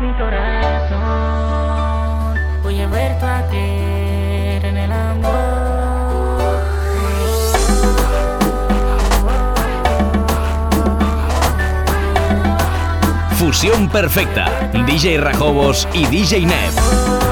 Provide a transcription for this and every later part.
mi corazón. Voy a ver tu creer en el amor. Fusión perfecta. DJ Rajobos y DJ Nev.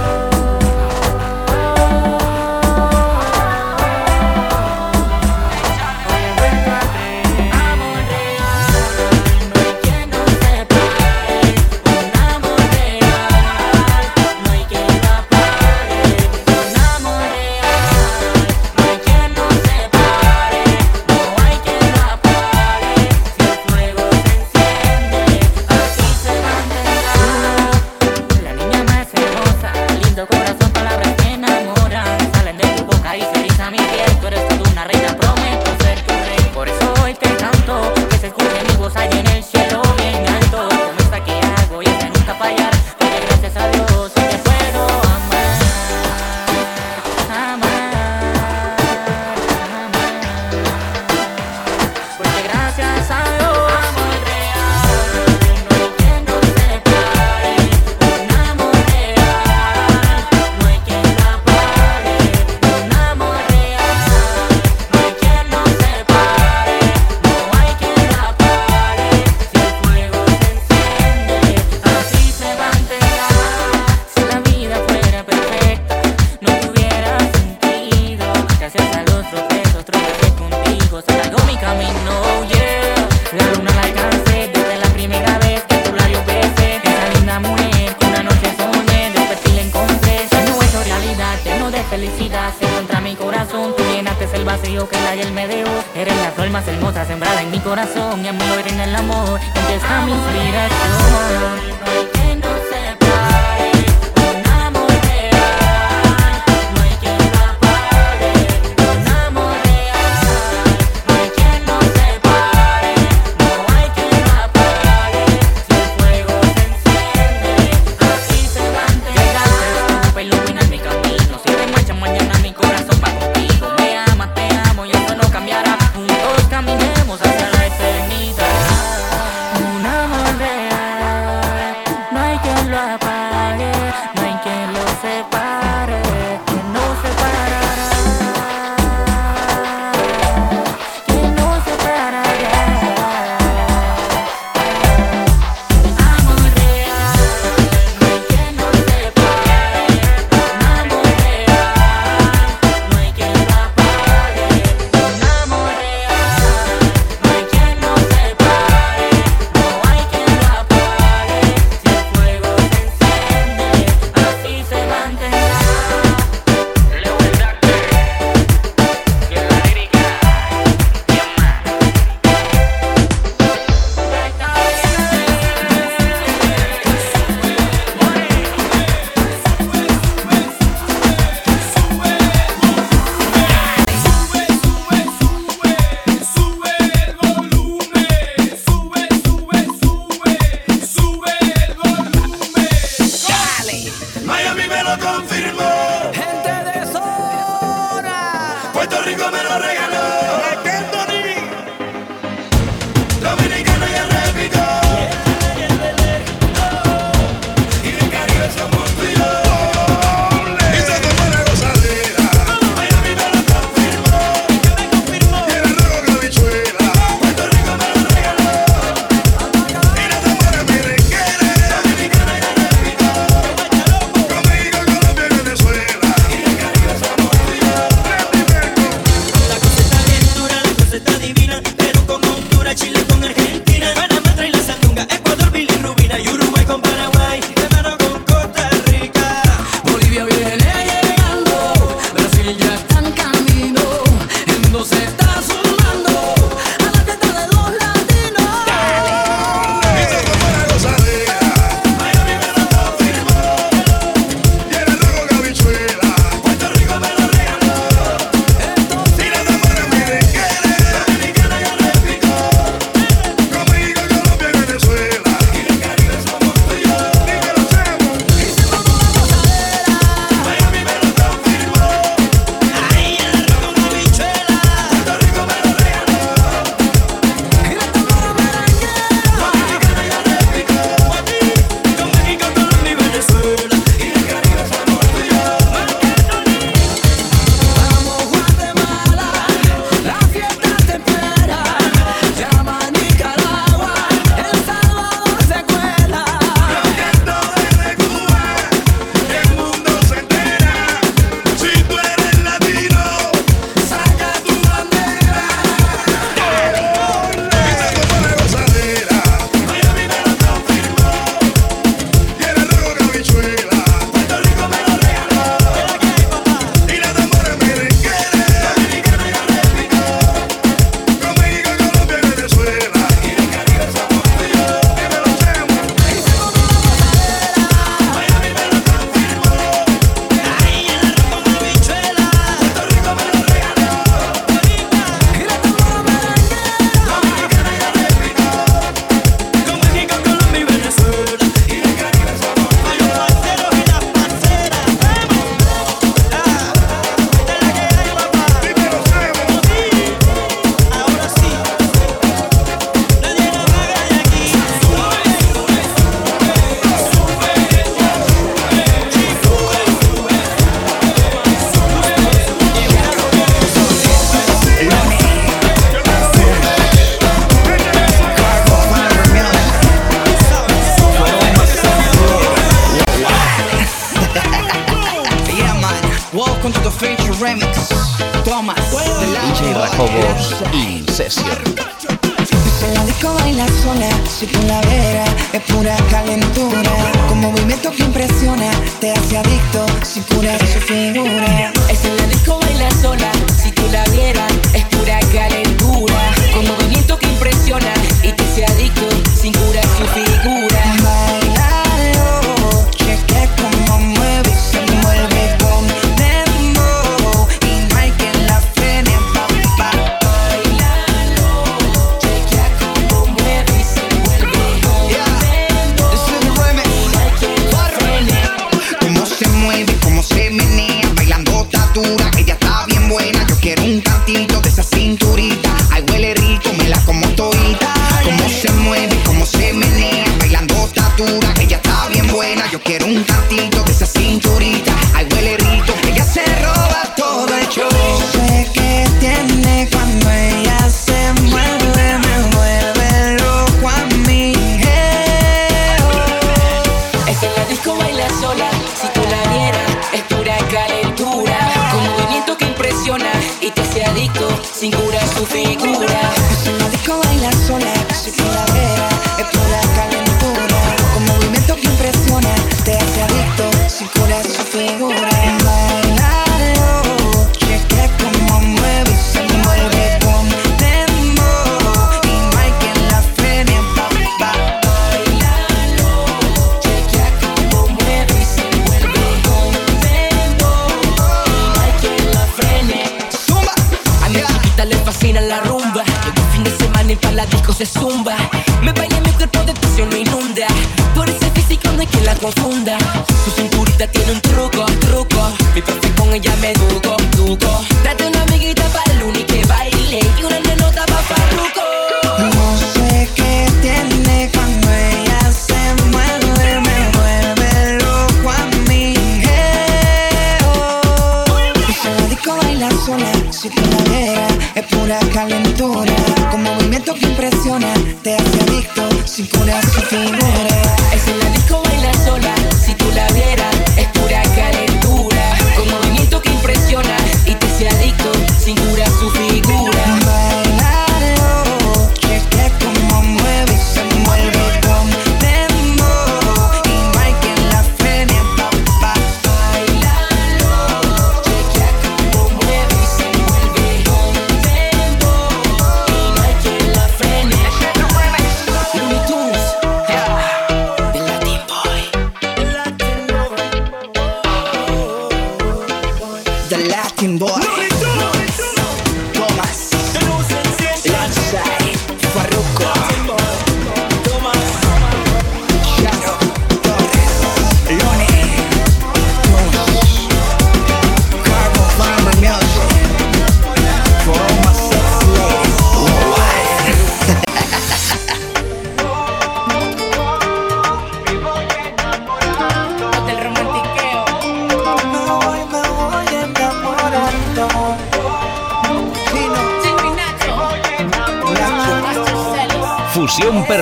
Armin's lead us.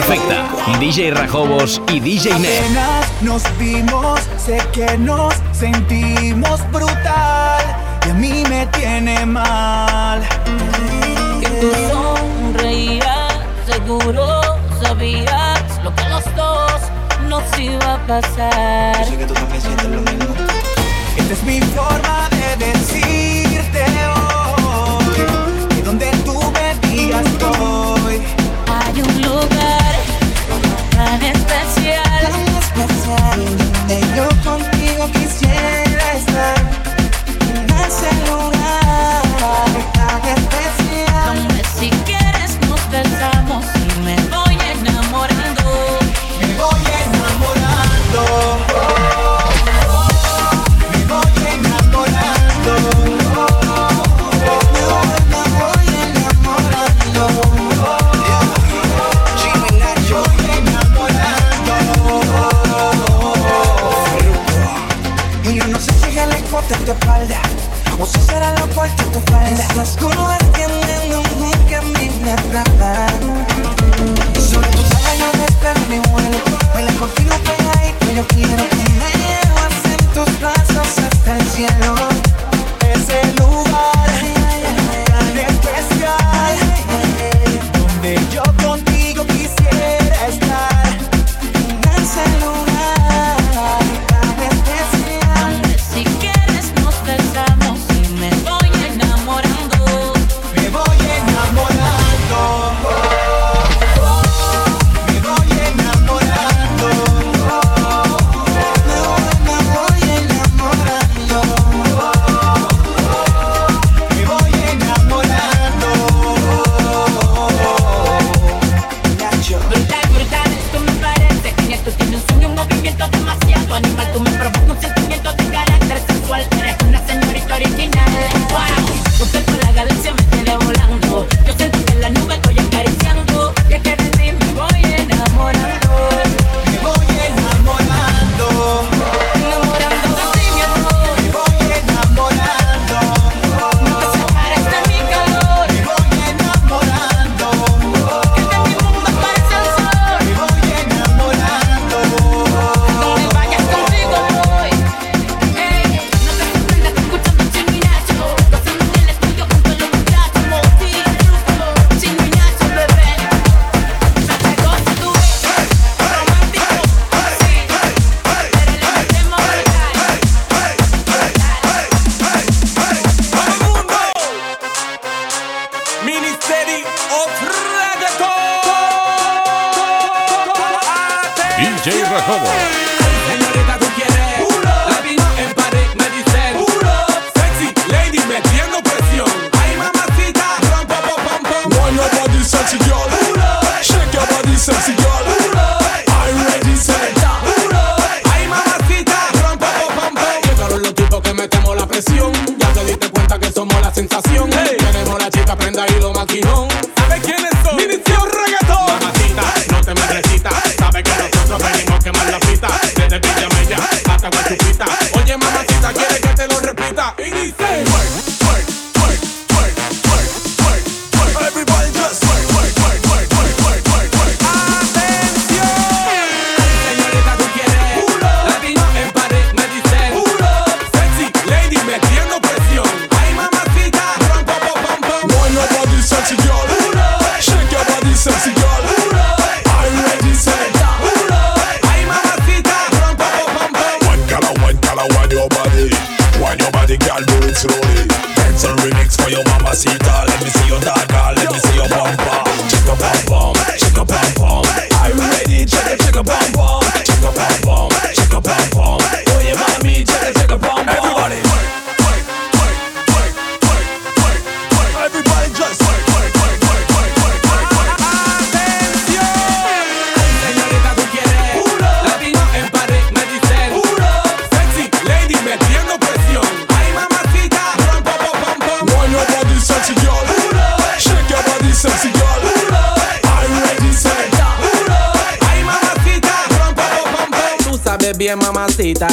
perfecta. DJ Rajobos y DJ Net. nos vimos, sé que nos sentimos brutal. Y a mí me tiene mal. Que tú sonreías, seguro sabías lo que los dos nos iba a pasar. Yo sé que tú también sientes lo mismo. Esta es mi forma time. They know Let's go to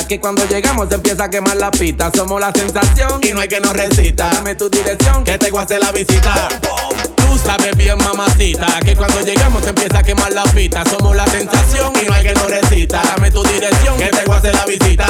Aquí cuando llegamos se empieza a quemar la pista. Somos la sensación y no hay que nos resista. Dame tu dirección que te voy a hacer la visita. Tú sabes bien, mamacita, que cuando llegamos se empieza a quemar la pista. Somos la sensación y no hay que nos resista. Dame tu dirección que te voy a hacer la visita.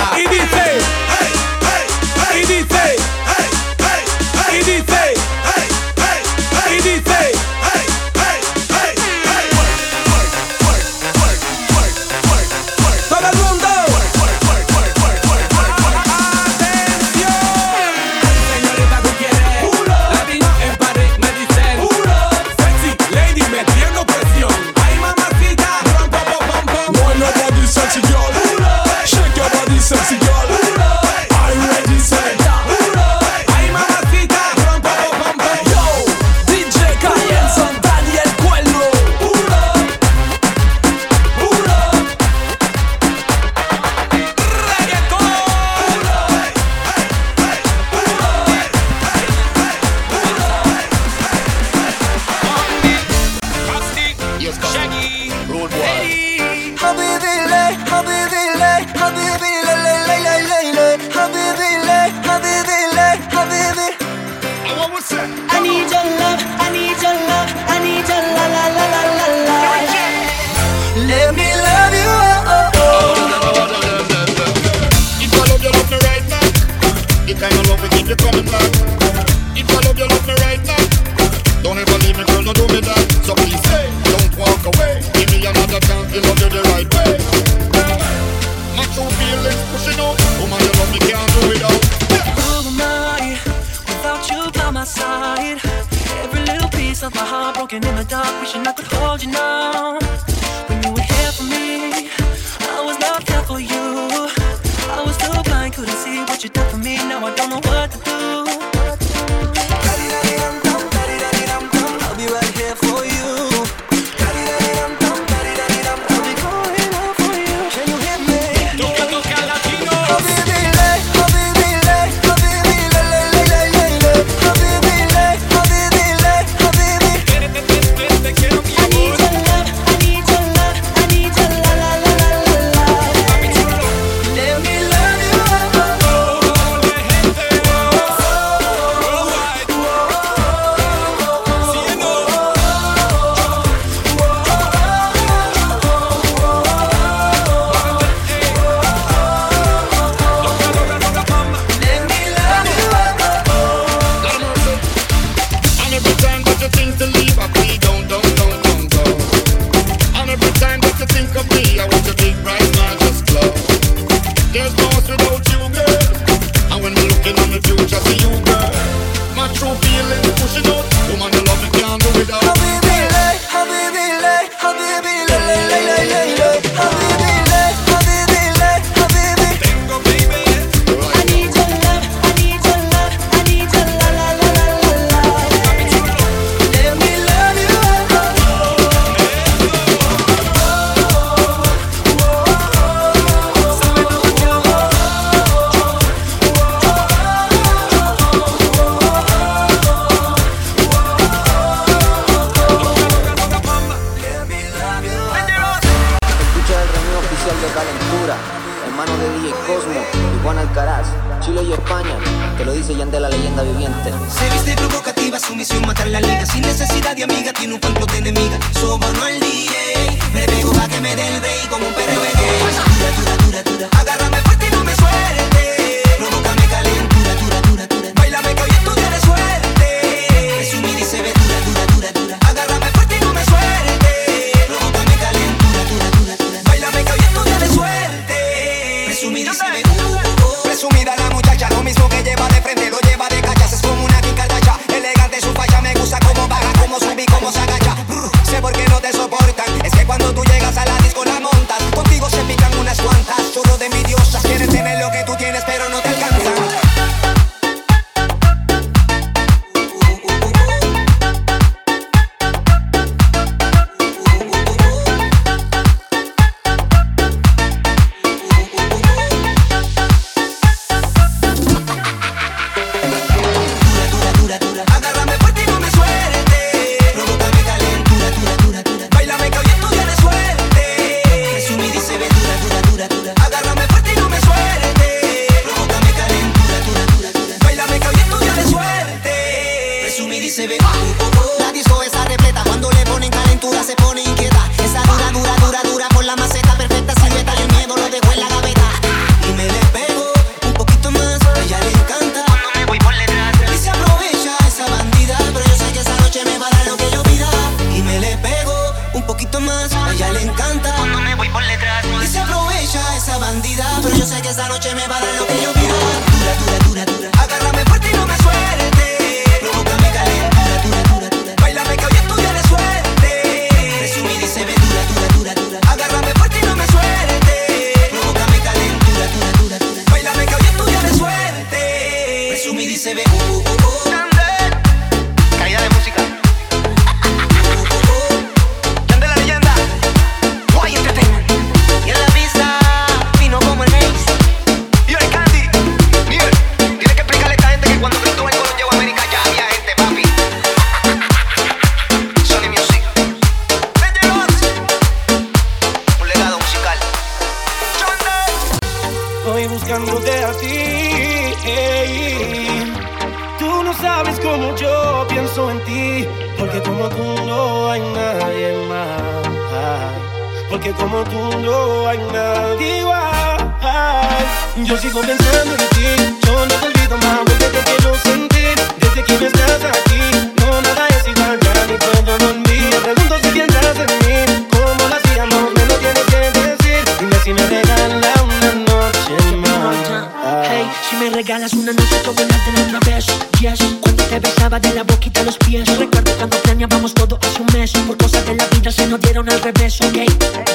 Si me regalas una noche, todo la tener una vez. Yes, cuando te besaba de la boquita a los pies. Recuerdo cuando planeábamos todo hace un mes. Por cosas de la vida se nos dieron al revés, ok.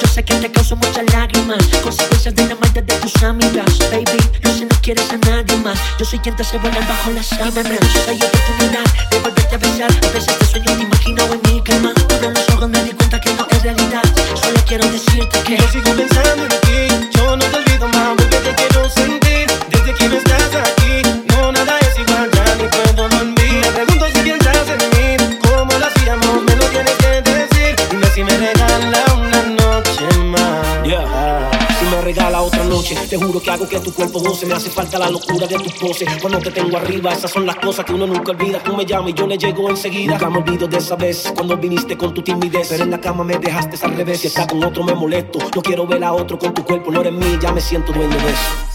Yo sé que te causo muchas lágrimas. Consecuencias de la maldad de tus amigas. Baby, no sé, no quieres a nadie más. Yo soy quien te hace volar bajo las sábanas. Hay oportunidad de volverte a besar. A veces te sueño, te imagino en mi cama. Abro los ojos, me di cuenta que no es realidad. Solo quiero decirte que yo sigo pensando en ti. Yo no te olvido más porque te quiero sentir. Te juro que hago que tu cuerpo goce. Me hace falta la locura de tus poses. Cuando te tengo arriba, esas son las cosas que uno nunca olvida. Tú me llamas y yo le llego enseguida. Nunca me olvido de esa vez cuando viniste con tu timidez. Pero en la cama me dejaste al revés. Si está con otro, me molesto. No quiero ver a otro con tu cuerpo, no eres mí. Ya me siento dueño de eso.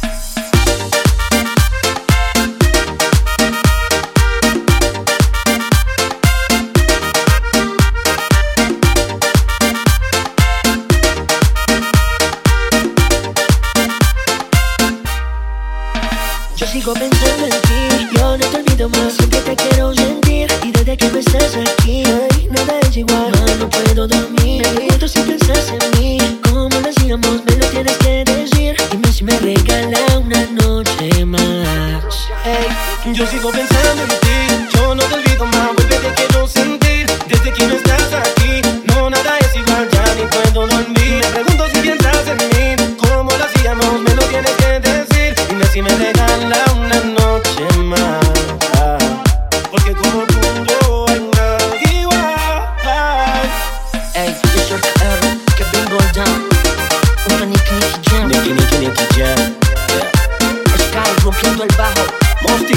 sube el bajo. Monty,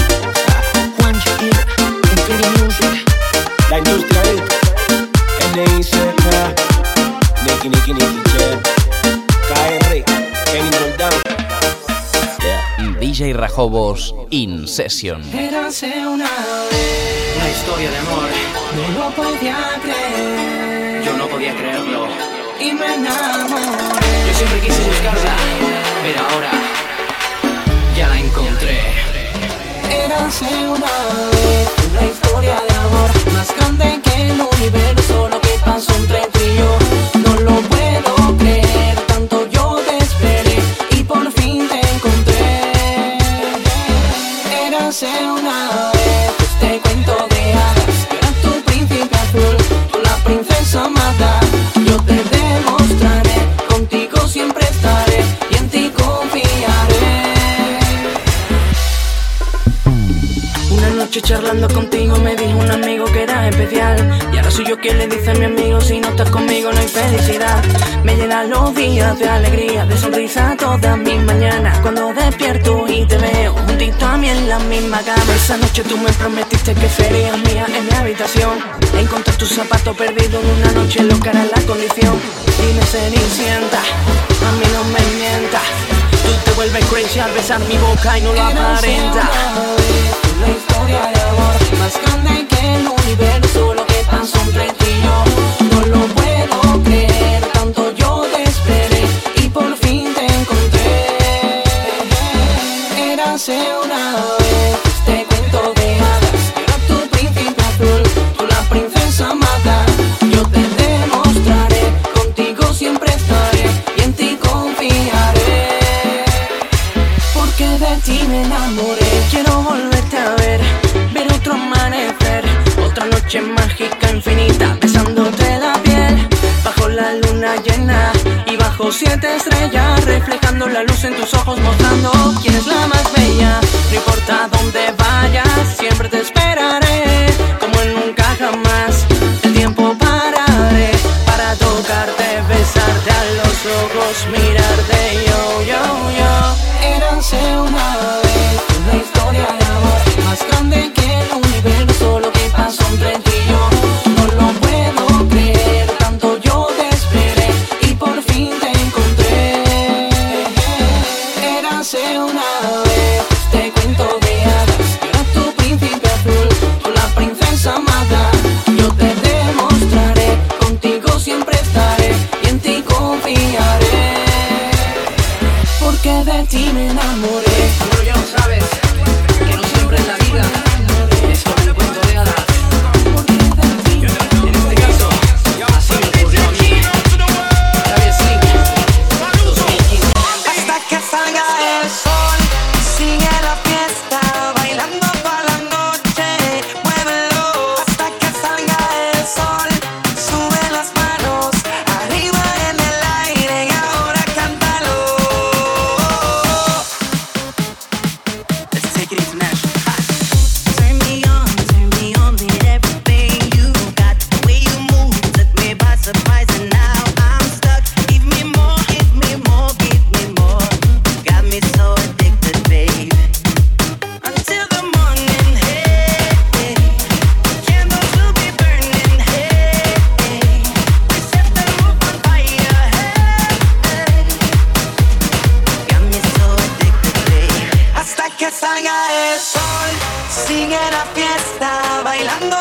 Juan Shakir, Infinity Music, la industria del NICK, Nicky Nicky Nicky Jet, KR, Kenny Moldano. Mm, DJ Rajobos In Session. Érase una vez una historia de amor. No lo podía creer. Yo no podía creerlo. Y me enamoré. Yo siempre quise buscarla, pero ahora ya la encontré. Érase una vez una historia de amor más grande que el universo. Lo que pasó entre charlando contigo me dijo un amigo que era especial. Y ahora soy yo quien le dice a mi amigo si no estás conmigo no hay felicidad. Me llenan los días de alegría, de sonrisa todas mis mañanas. Cuando despierto y te veo juntito a mí en la misma cama. Esa noche tú me prometiste que serías mía en mi habitación. Encontré tu zapato perdido en una noche loca era la condición. Dime cenicienta, a mí no me mientas. Tú te vuelves crazy al besar mi boca y no lo aparenta la de amor. Más grande que el universo lo que pasó entre y yo no lo puedo creer tanto yo te esperé y por fin te encontré. Érase una vez este cuento de hadas. Era tu príncipe azul tú la princesa mata yo te demostraré contigo siempre estaré y en ti confiaré. Porque de ti me enamoré. Mágica infinita, besándote la piel, bajo la luna llena y bajo siete estrellas, reflejando la luz en tus ojos, mostrando quién es la más bella. No importa dónde salga el sol, sigue la fiesta, bailando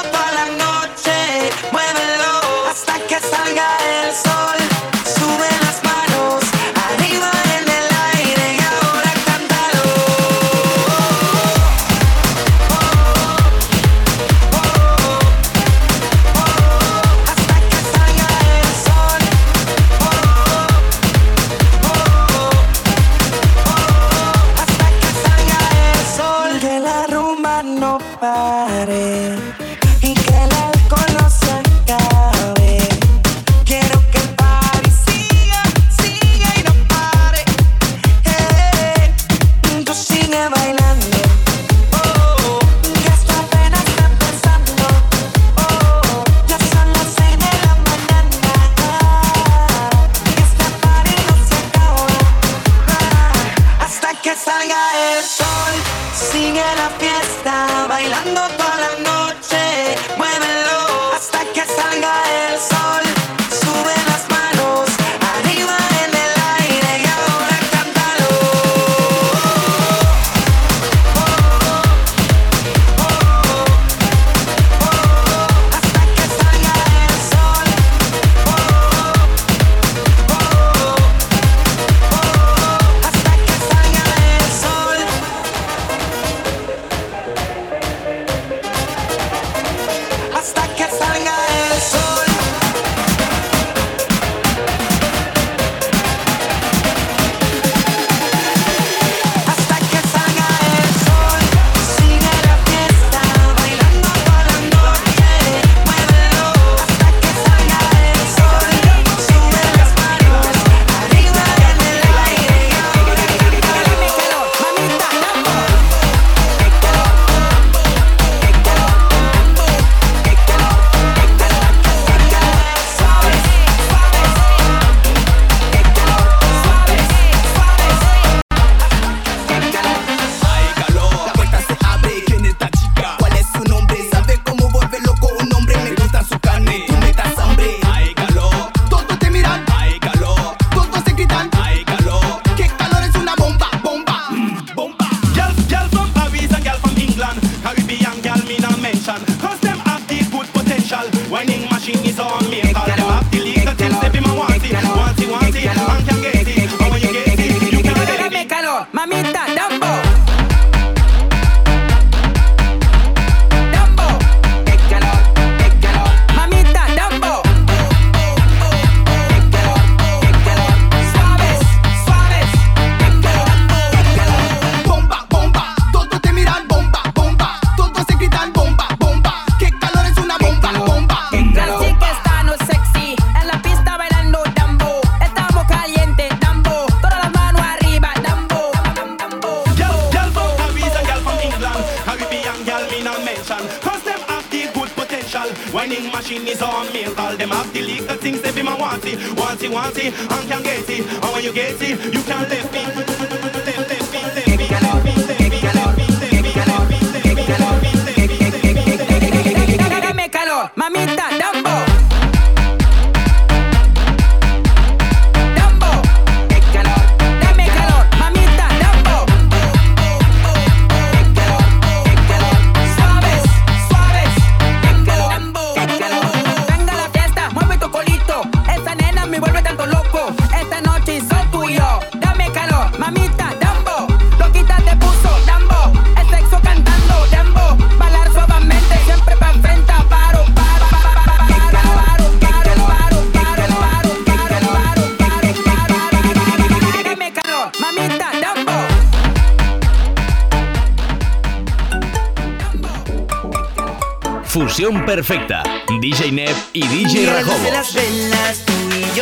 perfecta. DJ Neb y DJ Rajobo.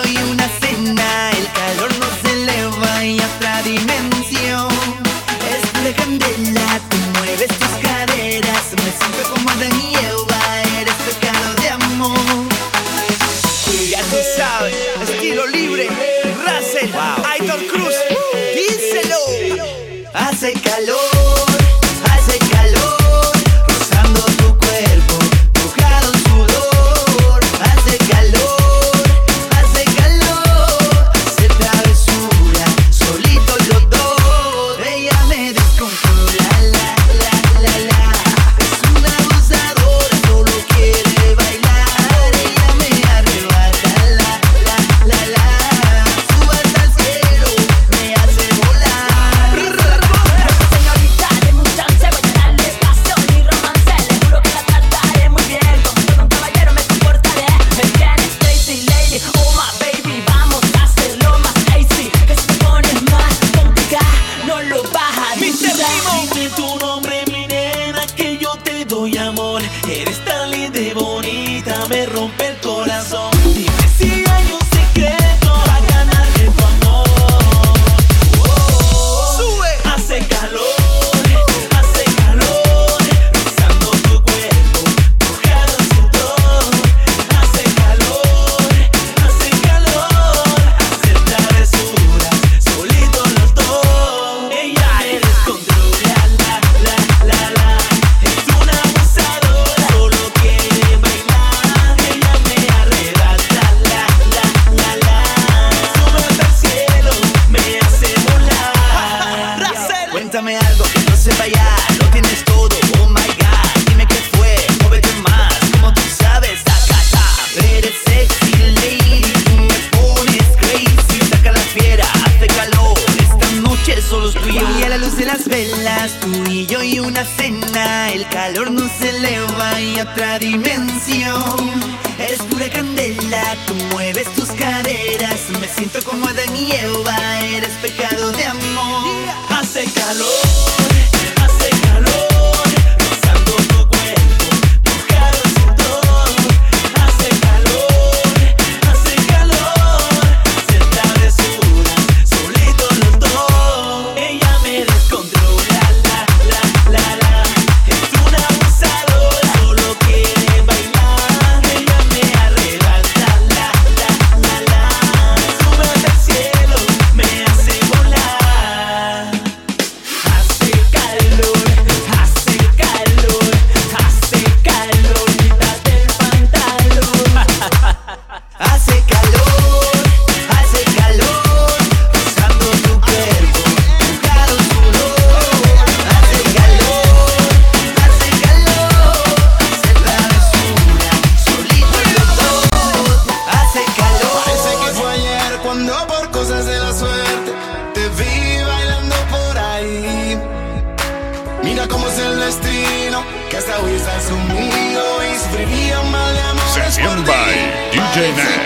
y un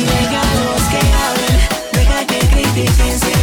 y déjalos que hablen, deja que critiquen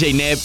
DJ Neb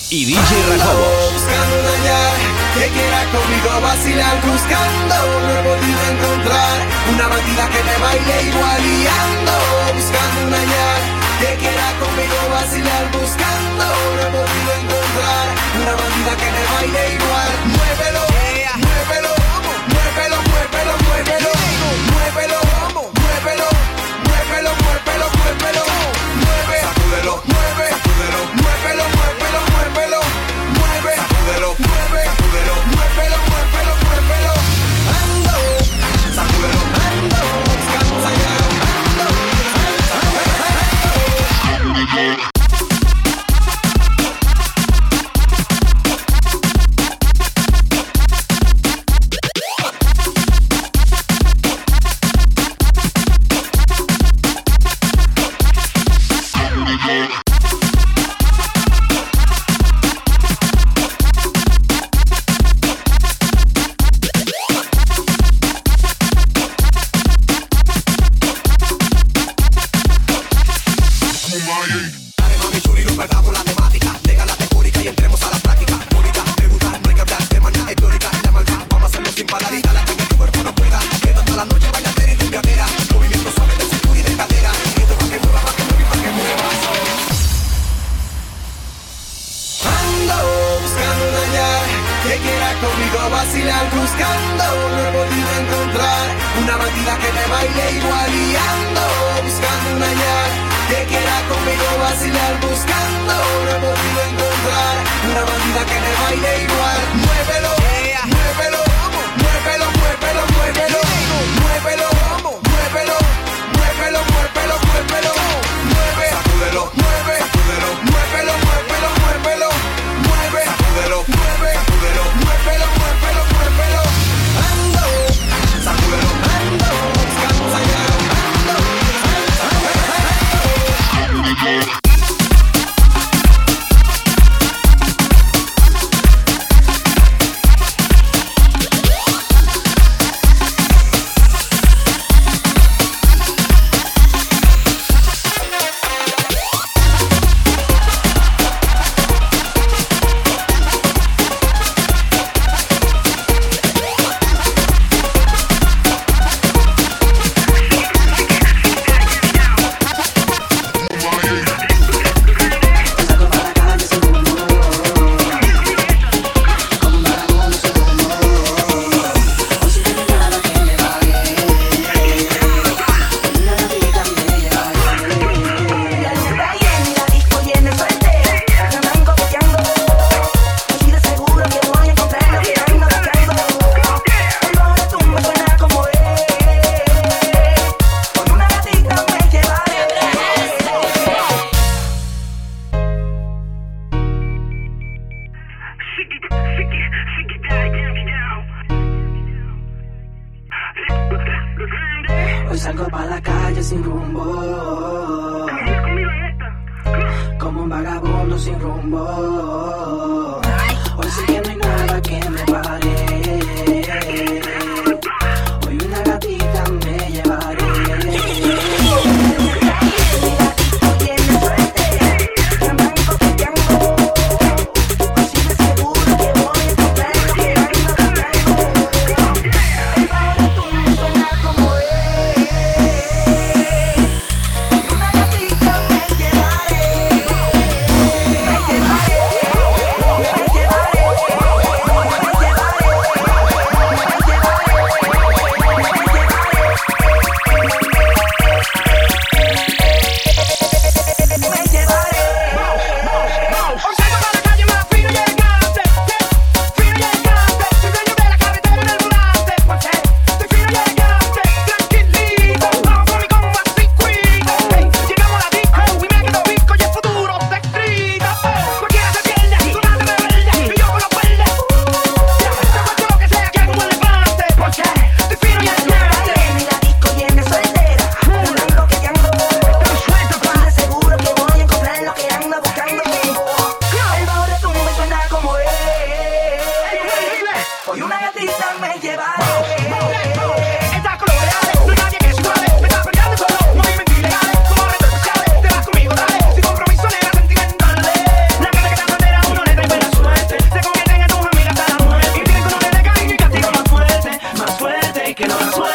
making us sweat.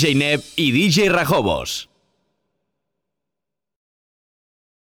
DJ Neb y DJ Rajobos.